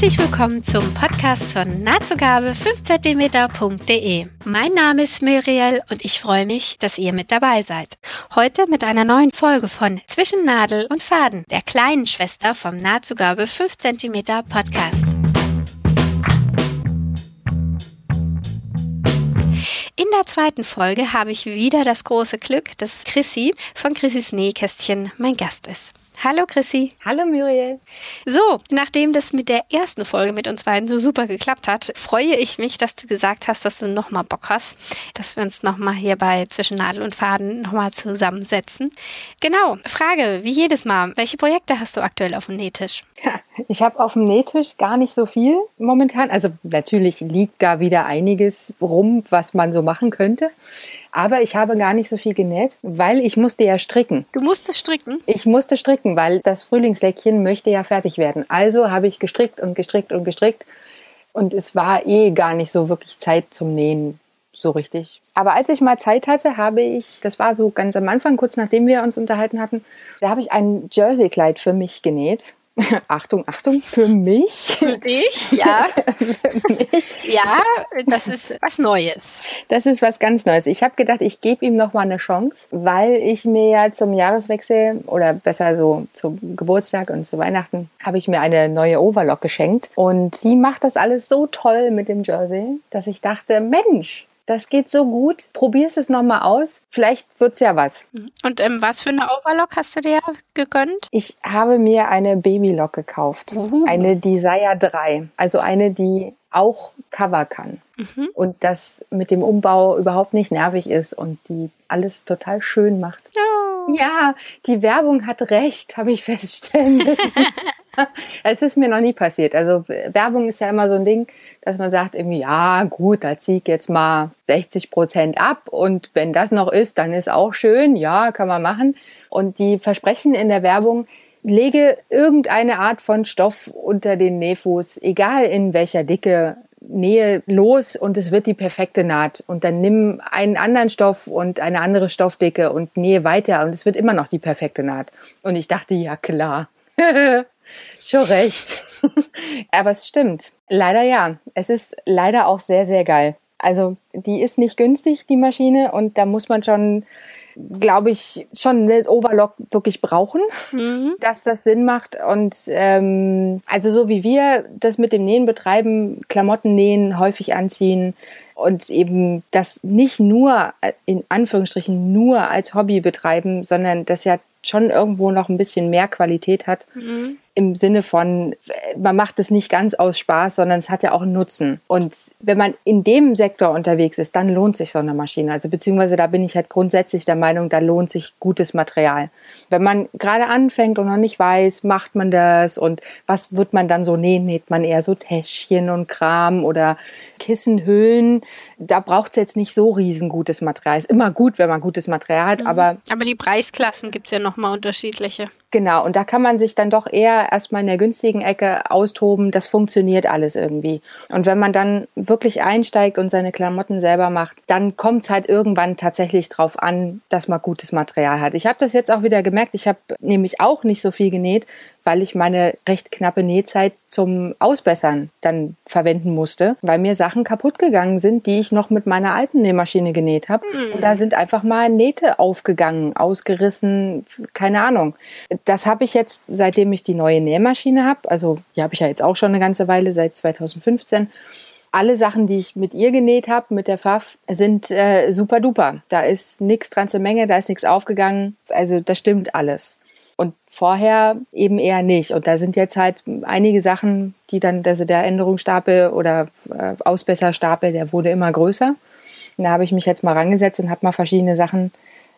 Herzlich willkommen zum Podcast von nahtzugabe 5cm.de. Mein Name ist Muriel und ich freue mich, dass ihr mit dabei seid. Heute mit einer neuen Folge von Zwischen Nadel und Faden, der kleinen Schwester vom Nahtzugabe 5 cm Podcast. In der zweiten Folge habe ich wieder das große Glück, dass Chrissy von Chrissys Nähkästchen mein Gast ist. Hallo Chrissy. Hallo Muriel. So, nachdem das mit der ersten Folge mit uns beiden so super geklappt hat, freue ich mich, dass du gesagt hast, dass du nochmal Bock hast, dass wir uns nochmal hier bei Zwischen Nadel und Faden nochmal zusammensetzen. Genau, Frage, wie jedes Mal, welche Projekte hast du aktuell auf dem Nähtisch? Ich habe auf dem Nähtisch gar nicht so viel momentan. Also natürlich liegt da wieder einiges rum, was man so machen könnte. Aber ich habe gar nicht so viel genäht, weil ich musste ja stricken. Du musstest stricken? Ich musste stricken, weil das Frühlingsleckchen möchte ja fertig werden. Also habe ich gestrickt und gestrickt und gestrickt. Und es war eh gar nicht so wirklich Zeit zum Nähen so richtig. Aber als ich mal Zeit hatte, habe ich, das war so ganz am Anfang, kurz nachdem wir uns unterhalten hatten, da habe ich ein Jersey-Kleid für mich genäht. Achtung, Achtung, für mich. Für dich, ja. für mich. Ja, das ist was Neues. Das ist was ganz Neues. Ich habe gedacht, ich gebe ihm noch mal eine Chance, weil ich mir ja zum Jahreswechsel oder besser so zum Geburtstag und zu Weihnachten habe ich mir eine neue Overlock geschenkt und die macht das alles so toll mit dem Jersey, dass ich dachte, Mensch, das geht so gut. Probier's es nochmal aus. Vielleicht wird's ja was. Und ähm, was für eine Overlock hast du dir gegönnt? Ich habe mir eine Babylock gekauft. Mhm. Eine Desire 3. Also eine, die auch Cover kann. Mhm. Und das mit dem Umbau überhaupt nicht nervig ist und die alles total schön macht. Oh. Ja, die Werbung hat recht, habe ich feststellen müssen. es ist mir noch nie passiert. Also Werbung ist ja immer so ein Ding, dass man sagt irgendwie, ja gut, da ziehe ich jetzt mal 60 Prozent ab und wenn das noch ist, dann ist auch schön, ja, kann man machen. Und die versprechen in der Werbung, lege irgendeine Art von Stoff unter den Nähfuß, egal in welcher Dicke, nähe los und es wird die perfekte Naht. Und dann nimm einen anderen Stoff und eine andere Stoffdicke und nähe weiter und es wird immer noch die perfekte Naht. Und ich dachte, ja klar. Schon recht. Aber es stimmt. Leider ja. Es ist leider auch sehr, sehr geil. Also die ist nicht günstig, die Maschine, und da muss man schon, glaube ich, schon eine Overlock wirklich brauchen, mhm. dass das Sinn macht. Und ähm, also so wie wir das mit dem Nähen betreiben, Klamotten nähen, häufig anziehen, und eben das nicht nur äh, in Anführungsstrichen nur als Hobby betreiben, sondern das ja schon irgendwo noch ein bisschen mehr Qualität hat. Mhm im Sinne von, man macht es nicht ganz aus Spaß, sondern es hat ja auch einen Nutzen. Und wenn man in dem Sektor unterwegs ist, dann lohnt sich so eine Maschine. Also beziehungsweise da bin ich halt grundsätzlich der Meinung, da lohnt sich gutes Material. Wenn man gerade anfängt und noch nicht weiß, macht man das und was wird man dann so nähen? Näht man eher so Täschchen und Kram oder Kissenhüllen? Da braucht es jetzt nicht so riesengutes Material. Ist immer gut, wenn man gutes Material hat, mhm. aber... Aber die Preisklassen gibt es ja nochmal unterschiedliche. Genau, und da kann man sich dann doch eher erstmal in der günstigen Ecke austoben. Das funktioniert alles irgendwie. Und wenn man dann wirklich einsteigt und seine Klamotten selber macht, dann kommt es halt irgendwann tatsächlich drauf an, dass man gutes Material hat. Ich habe das jetzt auch wieder gemerkt. Ich habe nämlich auch nicht so viel genäht, weil ich meine recht knappe Nähzeit zum Ausbessern dann verwenden musste, weil mir Sachen kaputt gegangen sind, die ich noch mit meiner alten Nähmaschine genäht habe. Mhm. Und da sind einfach mal Nähte aufgegangen, ausgerissen, keine Ahnung. Das habe ich jetzt, seitdem ich die neue Nähmaschine habe, also die habe ich ja jetzt auch schon eine ganze Weile, seit 2015 alle Sachen, die ich mit ihr genäht habe, mit der Pfaff, sind äh, super duper. Da ist nichts dran zur Menge, da ist nichts aufgegangen. Also das stimmt alles. Und vorher eben eher nicht. Und da sind jetzt halt einige Sachen, die dann, also der Änderungsstapel oder äh, Ausbesserstapel, der wurde immer größer. Und da habe ich mich jetzt mal rangesetzt und habe mal verschiedene Sachen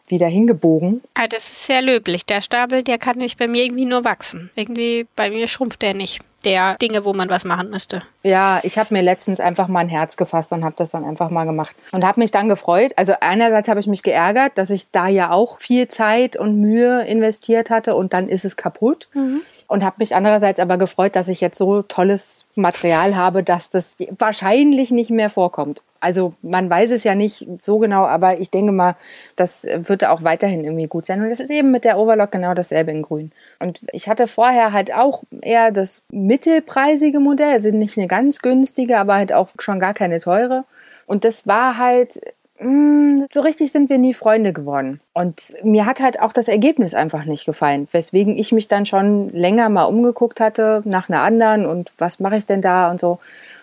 wieder hingebogen. Ah, das ist sehr löblich. Der Stapel, der kann nämlich bei mir irgendwie nur wachsen. Irgendwie bei mir schrumpft der nicht der Dinge, wo man was machen müsste. Ja, ich habe mir letztens einfach mal ein Herz gefasst und habe das dann einfach mal gemacht und habe mich dann gefreut. Also einerseits habe ich mich geärgert, dass ich da ja auch viel Zeit und Mühe investiert hatte und dann ist es kaputt. Mhm. Und habe mich andererseits aber gefreut, dass ich jetzt so tolles Material habe, dass das wahrscheinlich nicht mehr vorkommt. Also man weiß es ja nicht so genau, aber ich denke mal, das wird auch weiterhin irgendwie gut sein. Und das ist eben mit der Overlock genau dasselbe in Grün. Und ich hatte vorher halt auch eher das mittelpreisige Modell, also nicht eine ganz günstige, aber halt auch schon gar keine teure. Und das war halt Mm, so richtig sind wir nie Freunde geworden. Und mir hat halt auch das Ergebnis einfach nicht gefallen, weswegen ich mich dann schon länger mal umgeguckt hatte nach einer anderen und was mache ich denn da und so.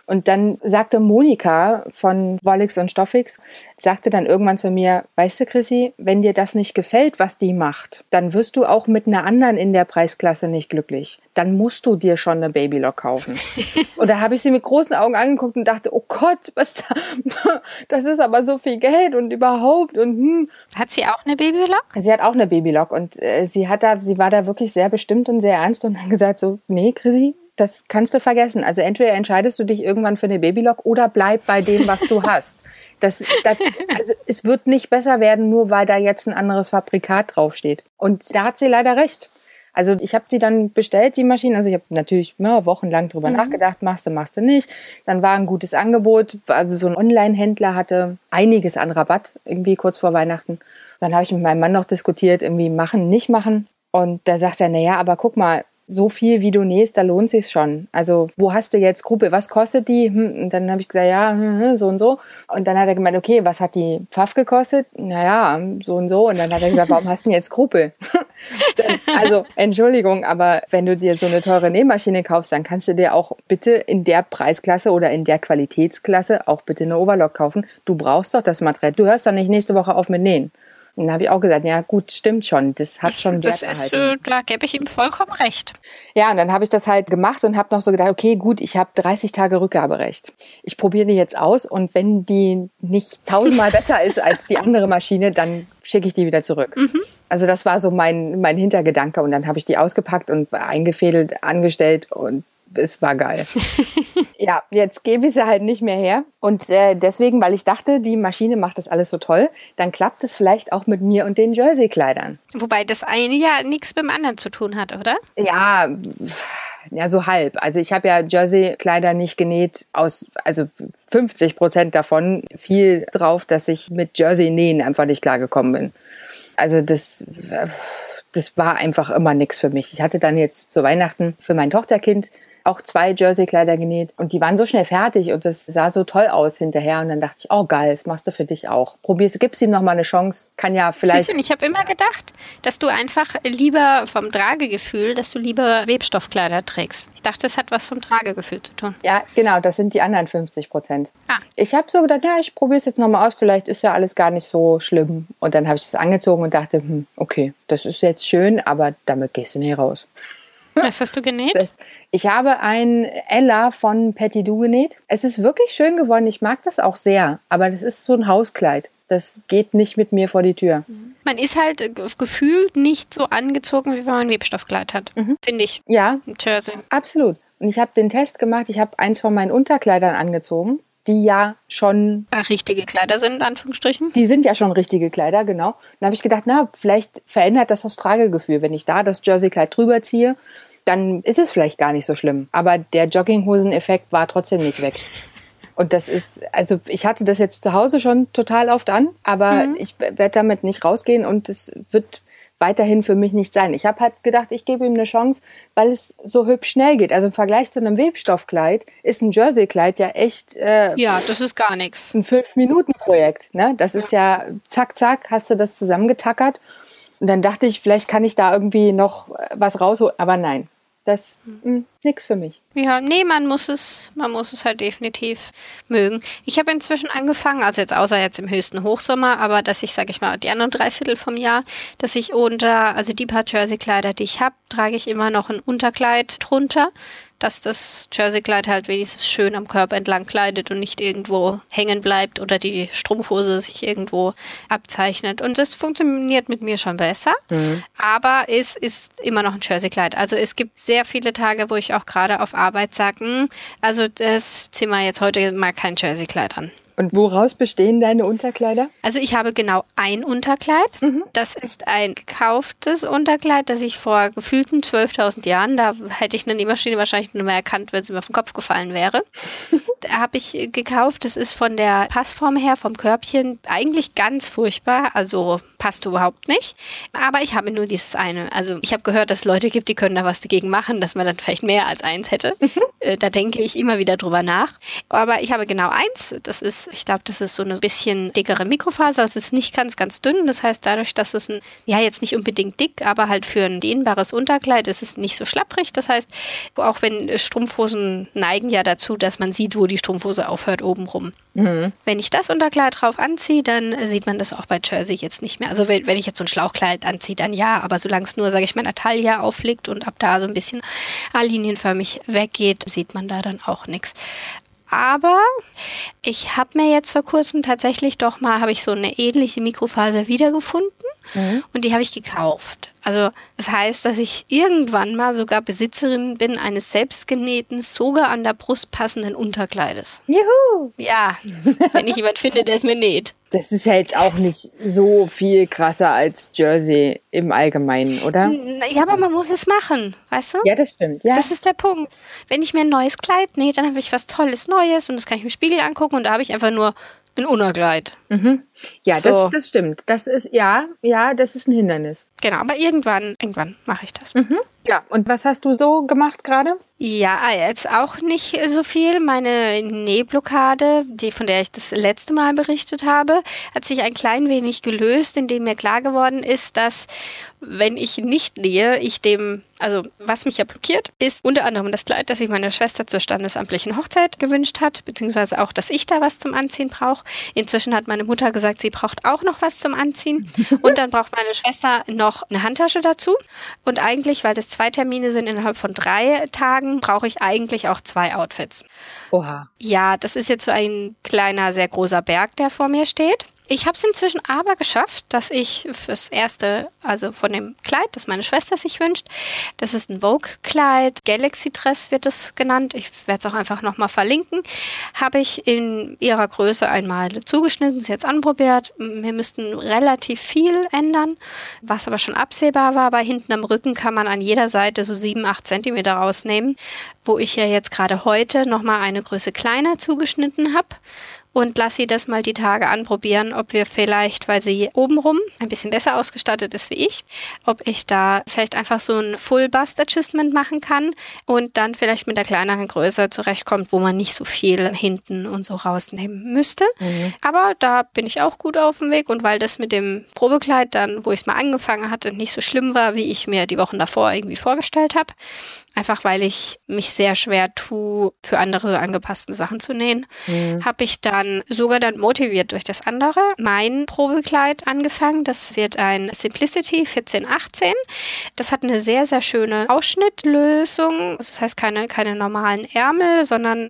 Und dann sagte Monika von Wollix und Stoffix, sagte dann irgendwann zu mir, weißt du, Chrissy, wenn dir das nicht gefällt, was die macht, dann wirst du auch mit einer anderen in der Preisklasse nicht glücklich. Dann musst du dir schon eine Babylock kaufen. und da habe ich sie mit großen Augen angeguckt und dachte, oh Gott, was da, das ist aber so viel Geld und überhaupt und hm. Hat sie auch eine Babylock? Sie hat auch eine Babylock und äh, sie hat da, sie war da wirklich sehr bestimmt und sehr ernst und hat gesagt so, nee, Chrissy, das kannst du vergessen. Also entweder entscheidest du dich irgendwann für eine Babylock oder bleib bei dem, was du hast. Das, das, also es wird nicht besser werden, nur weil da jetzt ein anderes Fabrikat draufsteht. Und da hat sie leider recht. Also ich habe die dann bestellt, die Maschine. Also ich habe natürlich ja, wochenlang drüber mhm. nachgedacht, machst du, machst du nicht. Dann war ein gutes Angebot. Also so ein Online-Händler hatte einiges an Rabatt, irgendwie kurz vor Weihnachten. Dann habe ich mit meinem Mann noch diskutiert, irgendwie machen, nicht machen. Und da sagt er, naja, aber guck mal, so viel wie du nähst, da lohnt sich schon. Also wo hast du jetzt Gruppe? Was kostet die? Hm, und dann habe ich gesagt, ja, hm, hm, so und so. Und dann hat er gemeint, okay, was hat die Pfaff gekostet? Naja, so und so. Und dann hat er gesagt, warum hast du denn jetzt Gruppe? also Entschuldigung, aber wenn du dir so eine teure Nähmaschine kaufst, dann kannst du dir auch bitte in der Preisklasse oder in der Qualitätsklasse auch bitte eine Overlock kaufen. Du brauchst doch das Material. Du hörst doch nicht nächste Woche auf mit Nähen. Dann habe ich auch gesagt, ja gut, stimmt schon, das hat schon das Wert ist, äh, Da gebe ich ihm vollkommen recht. Ja, und dann habe ich das halt gemacht und habe noch so gedacht, okay, gut, ich habe 30 Tage Rückgaberecht. Ich probiere die jetzt aus und wenn die nicht tausendmal besser ist als die andere Maschine, dann schicke ich die wieder zurück. Mhm. Also das war so mein, mein Hintergedanke und dann habe ich die ausgepackt und eingefädelt, angestellt und es war geil. ja, jetzt gebe ich sie halt nicht mehr her. Und äh, deswegen, weil ich dachte, die Maschine macht das alles so toll, dann klappt es vielleicht auch mit mir und den Jersey-Kleidern. Wobei das eine ja nichts mit dem anderen zu tun hat, oder? Ja, ja, so halb. Also ich habe ja Jersey-Kleider nicht genäht aus, also 50 Prozent davon fiel drauf, dass ich mit Jersey-Nähen einfach nicht klargekommen bin. Also das, das war einfach immer nichts für mich. Ich hatte dann jetzt zu Weihnachten für mein Tochterkind auch zwei Jersey-Kleider genäht und die waren so schnell fertig und das sah so toll aus hinterher und dann dachte ich, oh geil, das machst du für dich auch. Probier's, gib's ihm noch mal eine Chance. Kann ja vielleicht. Siehst du, ich habe immer gedacht, dass du einfach lieber vom Tragegefühl, dass du lieber Webstoffkleider trägst. Ich dachte, das hat was vom Tragegefühl zu tun. Ja, genau, das sind die anderen 50 Prozent. Ah. Ich habe so gedacht, ja, ich probiere es jetzt noch mal aus, vielleicht ist ja alles gar nicht so schlimm. Und dann habe ich es angezogen und dachte, hm, okay, das ist jetzt schön, aber damit gehst du nicht raus. Was hast du genäht? Das, ich habe ein Ella von Patty Du genäht. Es ist wirklich schön geworden. Ich mag das auch sehr. Aber das ist so ein Hauskleid. Das geht nicht mit mir vor die Tür. Man ist halt gefühlt nicht so angezogen, wie wenn man ein Webstoffkleid hat. Mhm. Finde ich. Ja. Jersey. Absolut. Und ich habe den Test gemacht. Ich habe eins von meinen Unterkleidern angezogen die ja schon Ach, richtige Kleider sind, in Anführungsstrichen. Die sind ja schon richtige Kleider, genau. Dann habe ich gedacht, na, vielleicht verändert das das Tragegefühl, wenn ich da das Jerseykleid drüber ziehe dann ist es vielleicht gar nicht so schlimm. Aber der Jogginghosen-Effekt war trotzdem nicht weg. Und das ist, also ich hatte das jetzt zu Hause schon total oft an, aber mhm. ich werde damit nicht rausgehen und es wird weiterhin für mich nicht sein. Ich habe halt gedacht, ich gebe ihm eine Chance, weil es so hübsch schnell geht. Also im Vergleich zu einem Webstoffkleid ist ein Jerseykleid ja echt. Äh, ja, das ist gar nichts. Ein Fünf-Minuten-Projekt. Ne? Das ja. ist ja zack, zack, hast du das zusammengetackert. Und dann dachte ich, vielleicht kann ich da irgendwie noch was rausholen. Aber nein, das ist nichts für mich. Ja, nee, man muss es, man muss es halt definitiv mögen. Ich habe inzwischen angefangen, also jetzt außer jetzt im höchsten Hochsommer, aber dass ich, sage ich mal, die anderen drei Viertel vom Jahr, dass ich unter, also die paar Jersey-Kleider, die ich habe, trage ich immer noch ein Unterkleid drunter, dass das Jerseykleid halt wenigstens schön am Körper entlang kleidet und nicht irgendwo hängen bleibt oder die Strumpfhose sich irgendwo abzeichnet. Und das funktioniert mit mir schon besser, mhm. aber es ist immer noch ein Jerseykleid. Also es gibt sehr viele Tage, wo ich auch gerade auf Arbeit sage, hm, also das ziehen wir jetzt heute mal kein Jerseykleid an. Und woraus bestehen deine Unterkleider? Also ich habe genau ein Unterkleid. Mhm. Das ist ein gekauftes Unterkleid, das ich vor gefühlten 12.000 Jahren, da hätte ich eine Nähmaschine wahrscheinlich nur mehr erkannt, wenn sie mir auf den Kopf gefallen wäre. habe ich gekauft. Das ist von der Passform her, vom Körbchen, eigentlich ganz furchtbar. Also passt überhaupt nicht. Aber ich habe nur dieses eine. Also ich habe gehört, dass es Leute gibt, die können da was dagegen machen, dass man dann vielleicht mehr als eins hätte. Mhm. Äh, da denke ich immer wieder drüber nach. Aber ich habe genau eins. Das ist, ich glaube, das ist so eine bisschen dickere Mikrofaser. Es ist nicht ganz, ganz dünn. Das heißt, dadurch, dass es ein, ja, jetzt nicht unbedingt dick, aber halt für ein dehnbares Unterkleid ist es nicht so schlapprig. Das heißt, auch wenn Strumpfhosen neigen ja dazu, dass man sieht, wo die Strumpfhose aufhört, obenrum. Mhm. Wenn ich das Unterkleid drauf anziehe, dann sieht man das auch bei Jersey jetzt nicht mehr. Also wenn, wenn ich jetzt so ein Schlauchkleid anziehe, dann ja, aber solange es nur, sage ich mal, Taille aufliegt und ab da so ein bisschen linienförmig weggeht, sieht man da dann auch nichts. Aber ich habe mir jetzt vor kurzem tatsächlich doch mal, habe ich so eine ähnliche Mikrofaser wiedergefunden mhm. und die habe ich gekauft. Also das heißt, dass ich irgendwann mal sogar Besitzerin bin eines selbstgenähten, sogar an der Brust passenden Unterkleides. Juhu! Ja, wenn ich jemand finde, der es mir näht. Das ist ja jetzt auch nicht so viel krasser als Jersey im Allgemeinen, oder? Ja, aber man muss es machen, weißt du? Ja, das stimmt. Ja. Das ist der Punkt. Wenn ich mir ein neues Kleid nähe, dann habe ich was Tolles Neues und das kann ich im Spiegel angucken und da habe ich einfach nur ein Unergleit. Mhm. Ja, so. das, das stimmt. Das ist, ja, ja, das ist ein Hindernis. Genau, aber irgendwann, irgendwann mache ich das. Mhm. Ja, und was hast du so gemacht gerade? Ja, jetzt auch nicht so viel. Meine Nähblockade, die, von der ich das letzte Mal berichtet habe, hat sich ein klein wenig gelöst, indem mir klar geworden ist, dass wenn ich nicht nähe, ich dem, also was mich ja blockiert, ist unter anderem das Kleid, das sich meine Schwester zur standesamtlichen Hochzeit gewünscht hat, beziehungsweise auch, dass ich da was zum Anziehen brauche. Inzwischen hat meine Mutter gesagt, sie braucht auch noch was zum Anziehen. Und dann braucht meine Schwester noch eine Handtasche dazu. Und eigentlich, weil das zwei Termine sind innerhalb von drei Tagen, brauche ich eigentlich auch zwei Outfits. Oha. Ja, das ist jetzt so ein kleiner, sehr großer Berg, der vor mir steht. Ich habe es inzwischen aber geschafft, dass ich fürs erste, also von dem Kleid, das meine Schwester sich wünscht, das ist ein Vogue-Kleid, Galaxy Dress wird es genannt, ich werde es auch einfach nochmal verlinken, habe ich in ihrer Größe einmal zugeschnitten, sie jetzt anprobiert. Wir müssten relativ viel ändern, was aber schon absehbar war, weil hinten am Rücken kann man an jeder Seite so sieben, acht Zentimeter rausnehmen, wo ich ja jetzt gerade heute nochmal eine Größe kleiner zugeschnitten habe und lass sie das mal die Tage anprobieren, ob wir vielleicht, weil sie obenrum ein bisschen besser ausgestattet ist wie ich, ob ich da vielleicht einfach so ein Full Bust Adjustment machen kann und dann vielleicht mit der kleineren Größe zurechtkommt, wo man nicht so viel hinten und so rausnehmen müsste. Mhm. Aber da bin ich auch gut auf dem Weg und weil das mit dem Probekleid dann, wo ich es mal angefangen hatte, nicht so schlimm war, wie ich mir die Wochen davor irgendwie vorgestellt habe, einfach weil ich mich sehr schwer tue, für andere angepassten Sachen zu nähen, mhm. habe ich dann sogar dann motiviert durch das andere mein Probekleid angefangen. Das wird ein Simplicity 1418. Das hat eine sehr, sehr schöne Ausschnittlösung. Das heißt keine, keine normalen Ärmel, sondern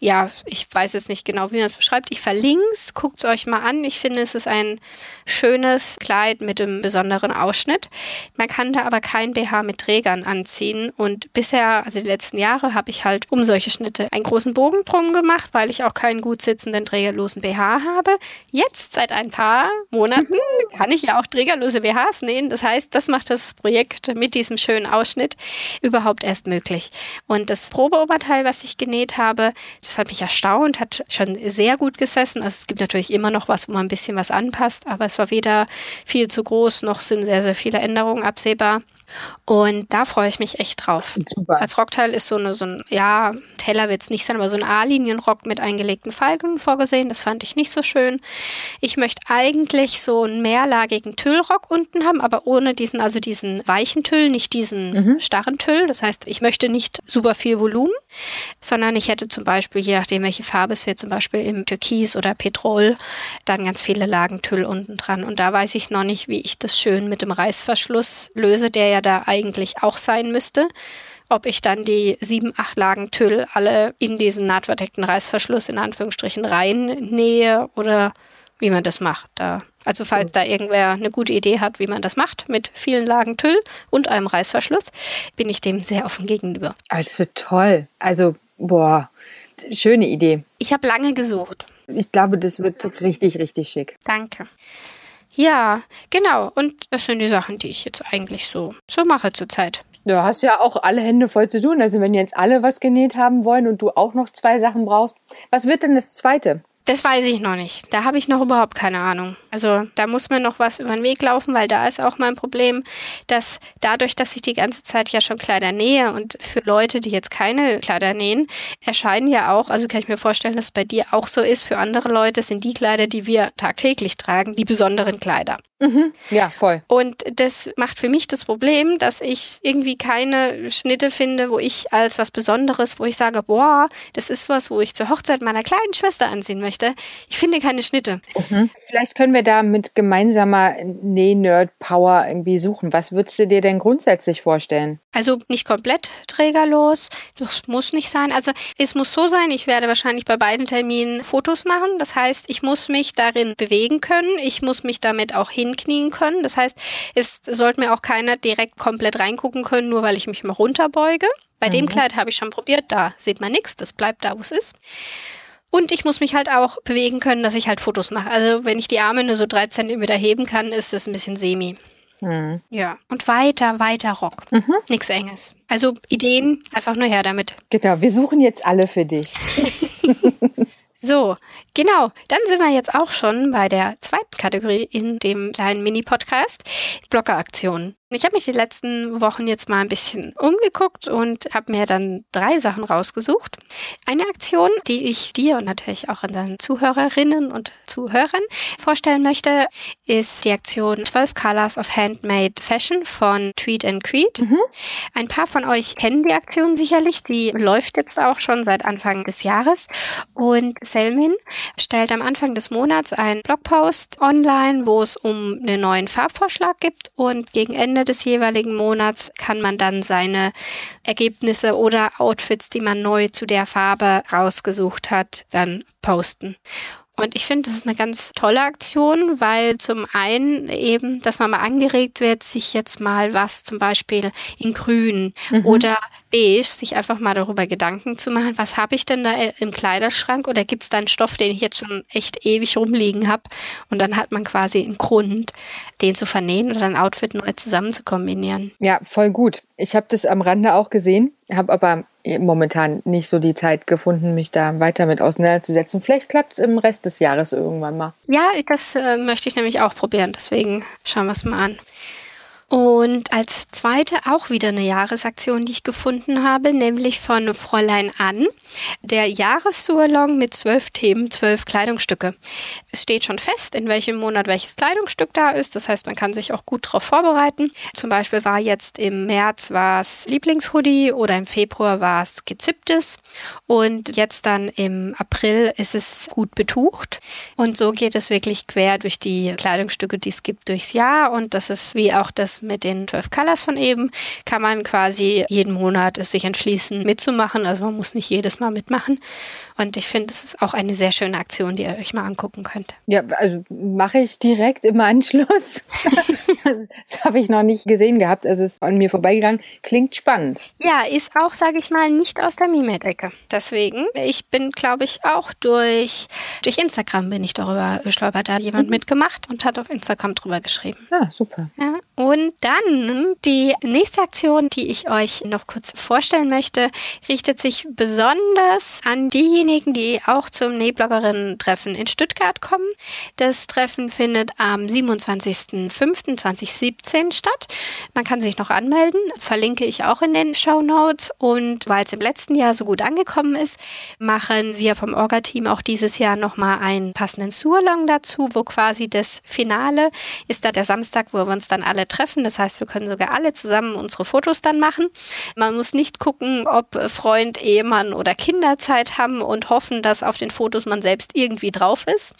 ja, ich weiß jetzt nicht genau, wie man es beschreibt. Ich verlinke es, guckt es euch mal an. Ich finde, es ist ein schönes Kleid mit einem besonderen Ausschnitt. Man kann da aber kein BH mit Trägern anziehen. Und bisher, also die letzten Jahre, habe ich halt um solche Schnitte einen großen Bogen drum gemacht, weil ich auch keinen gut sitzenden trägerlosen BH habe. Jetzt, seit ein paar Monaten, kann ich ja auch trägerlose BHs nähen. Das heißt, das macht das Projekt mit diesem schönen Ausschnitt überhaupt erst möglich. Und das Probeoberteil, was ich genäht habe, das hat mich erstaunt, hat schon sehr gut gesessen. Also es gibt natürlich immer noch was, wo man ein bisschen was anpasst, aber es war weder viel zu groß, noch sind sehr, sehr viele Änderungen absehbar. Und da freue ich mich echt drauf. Super. Als Rockteil ist so, eine, so ein, ja, Teller wird es nicht sein, aber so ein A-Linienrock mit eingelegten Falten vorgesehen. Das fand ich nicht so schön. Ich möchte eigentlich so einen mehrlagigen Tüllrock unten haben, aber ohne diesen, also diesen weichen Tüll, nicht diesen mhm. starren Tüll. Das heißt, ich möchte nicht super viel Volumen, sondern ich hätte zum Beispiel, je nachdem welche Farbe es wird, zum Beispiel im Türkis oder Petrol, dann ganz viele Lagen Tüll unten dran. Und da weiß ich noch nicht, wie ich das schön mit dem Reißverschluss löse, der ja da eigentlich auch sein müsste. Ob ich dann die sieben, acht Lagen Tüll alle in diesen nahtverdeckten Reißverschluss in Anführungsstrichen reinnähe oder wie man das macht. Da. Also falls da irgendwer eine gute Idee hat, wie man das macht mit vielen Lagen Tüll und einem Reißverschluss, bin ich dem sehr offen gegenüber. Das wird toll. Also, boah, schöne Idee. Ich habe lange gesucht. Ich glaube, das wird richtig, richtig schick. Danke. Ja, genau. Und das sind die Sachen, die ich jetzt eigentlich so, so mache zurzeit. Du hast ja auch alle Hände voll zu tun. Also wenn jetzt alle was genäht haben wollen und du auch noch zwei Sachen brauchst, was wird denn das zweite? Das weiß ich noch nicht. Da habe ich noch überhaupt keine Ahnung. Also da muss mir noch was über den Weg laufen, weil da ist auch mein Problem, dass dadurch, dass ich die ganze Zeit ja schon Kleider nähe und für Leute, die jetzt keine Kleider nähen, erscheinen ja auch, also kann ich mir vorstellen, dass es bei dir auch so ist, für andere Leute sind die Kleider, die wir tagtäglich tragen, die besonderen Kleider. Mhm. Ja, voll. Und das macht für mich das Problem, dass ich irgendwie keine Schnitte finde, wo ich als was Besonderes, wo ich sage, boah, das ist was, wo ich zur Hochzeit meiner kleinen Schwester anziehen möchte. Ich finde keine Schnitte. Mhm. Vielleicht können wir da mit gemeinsamer Näh-Nerd-Power irgendwie suchen. Was würdest du dir denn grundsätzlich vorstellen? Also nicht komplett trägerlos. Das muss nicht sein. Also es muss so sein, ich werde wahrscheinlich bei beiden Terminen Fotos machen. Das heißt, ich muss mich darin bewegen können. Ich muss mich damit auch hin hinknien können. Das heißt, es sollte mir auch keiner direkt komplett reingucken können, nur weil ich mich mal runterbeuge. Bei mhm. dem Kleid habe ich schon probiert, da sieht man nichts, das bleibt da, wo es ist. Und ich muss mich halt auch bewegen können, dass ich halt Fotos mache. Also wenn ich die Arme nur so drei Zentimeter heben kann, ist das ein bisschen semi. Mhm. Ja. Und weiter, weiter Rock. Mhm. Nichts Enges. Also Ideen, einfach nur her damit. Genau, wir suchen jetzt alle für dich. So, genau. Dann sind wir jetzt auch schon bei der zweiten Kategorie in dem kleinen Mini-Podcast, Bloggeraktionen. Ich habe mich die letzten Wochen jetzt mal ein bisschen umgeguckt und habe mir dann drei Sachen rausgesucht. Eine Aktion, die ich dir und natürlich auch unseren Zuhörerinnen und Zuhörern vorstellen möchte, ist die Aktion 12 Colors of Handmade Fashion von Tweet and Creed. Mhm. Ein paar von euch kennen die Aktion sicherlich. Die läuft jetzt auch schon seit Anfang des Jahres. Und Selmin stellt am Anfang des Monats einen Blogpost online, wo es um einen neuen Farbvorschlag gibt und gegen Ende des jeweiligen Monats kann man dann seine Ergebnisse oder Outfits, die man neu zu der Farbe rausgesucht hat, dann posten. Und ich finde, das ist eine ganz tolle Aktion, weil zum einen eben, dass man mal angeregt wird, sich jetzt mal was zum Beispiel in grün mhm. oder beige, sich einfach mal darüber Gedanken zu machen, was habe ich denn da im Kleiderschrank oder gibt es da einen Stoff, den ich jetzt schon echt ewig rumliegen habe und dann hat man quasi einen Grund, den zu vernähen oder ein Outfit neu zusammen zu kombinieren. Ja, voll gut. Ich habe das am Rande auch gesehen, habe aber momentan nicht so die Zeit gefunden, mich da weiter mit auseinanderzusetzen. Vielleicht klappt es im Rest des Jahres irgendwann mal. Ja, das äh, möchte ich nämlich auch probieren. Deswegen schauen wir es mal an. Und als zweite auch wieder eine Jahresaktion, die ich gefunden habe, nämlich von Fräulein Ann, der Jahressurlong mit zwölf Themen, zwölf Kleidungsstücke. Es steht schon fest, in welchem Monat welches Kleidungsstück da ist. Das heißt, man kann sich auch gut darauf vorbereiten. Zum Beispiel war jetzt im März war es Lieblingshoodie oder im Februar war es gezipptes und jetzt dann im April ist es gut betucht. Und so geht es wirklich quer durch die Kleidungsstücke, die es gibt durchs Jahr. Und das ist wie auch das mit den 12 Colors von eben, kann man quasi jeden Monat sich entschließen mitzumachen. Also man muss nicht jedes Mal mitmachen. Und ich finde, es ist auch eine sehr schöne Aktion, die ihr euch mal angucken könnt. Ja, also mache ich direkt im Anschluss. das habe ich noch nicht gesehen gehabt. Also es ist an mir vorbeigegangen. Klingt spannend. Ja, ist auch, sage ich mal, nicht aus der Mimet-Ecke. Deswegen, ich bin, glaube ich, auch durch, durch Instagram bin ich darüber gestolpert. Da hat jemand mhm. mitgemacht und hat auf Instagram drüber geschrieben. Ah, super. Ja, und dann die nächste Aktion, die ich euch noch kurz vorstellen möchte, richtet sich besonders an diejenigen, die auch zum Nähbloggerinnen-Treffen in Stuttgart kommen. Das Treffen findet am 27.05.2017 statt. Man kann sich noch anmelden, verlinke ich auch in den Show Notes. Und weil es im letzten Jahr so gut angekommen ist, machen wir vom Orga-Team auch dieses Jahr nochmal einen passenden Surlong dazu, wo quasi das Finale ist da der Samstag, wo wir uns dann alle treffen. Das heißt, wir können sogar alle zusammen unsere Fotos dann machen. Man muss nicht gucken, ob Freund, Ehemann oder Kinder Zeit haben und hoffen, dass auf den Fotos man selbst irgendwie drauf ist,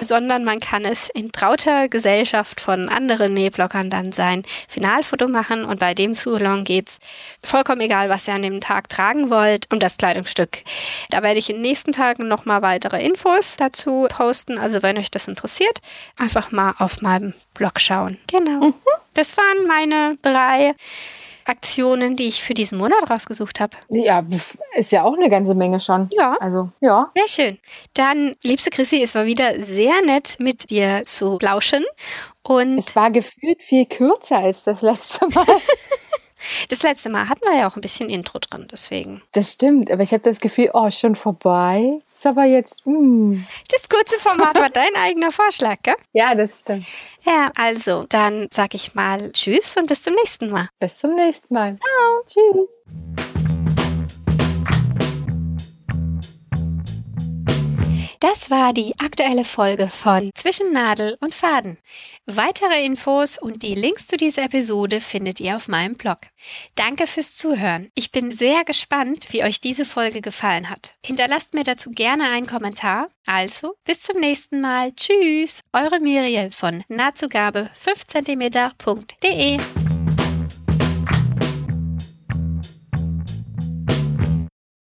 sondern man kann es in trauter Gesellschaft von anderen Nähblockern dann sein Finalfoto machen und bei dem Salon geht's vollkommen egal, was ihr an dem Tag tragen wollt, um das Kleidungsstück. Da werde ich in den nächsten Tagen nochmal weitere Infos dazu posten. Also wenn euch das interessiert, einfach mal auf meinem Blog schauen. Genau. Mhm. Das waren meine drei Aktionen, die ich für diesen Monat rausgesucht habe. Ja, ist ja auch eine ganze Menge schon. Ja. Also, ja. Sehr schön. Dann, liebste Chrissy, es war wieder sehr nett, mit dir zu lauschen. Und es war gefühlt viel kürzer als das letzte Mal. Das letzte Mal hatten wir ja auch ein bisschen Intro drin, deswegen. Das stimmt, aber ich habe das Gefühl, oh, schon vorbei. Ist aber jetzt. Mm. Das kurze Format war dein eigener Vorschlag, gell? Ja, das stimmt. Ja, also, dann sage ich mal Tschüss und bis zum nächsten Mal. Bis zum nächsten Mal. Ciao. Tschüss. Das war die aktuelle Folge von Zwischen Nadel und Faden. Weitere Infos und die Links zu dieser Episode findet ihr auf meinem Blog. Danke fürs Zuhören. Ich bin sehr gespannt, wie euch diese Folge gefallen hat. Hinterlasst mir dazu gerne einen Kommentar. Also, bis zum nächsten Mal. Tschüss. Eure Miriel von nahtzugabe 5cm.de.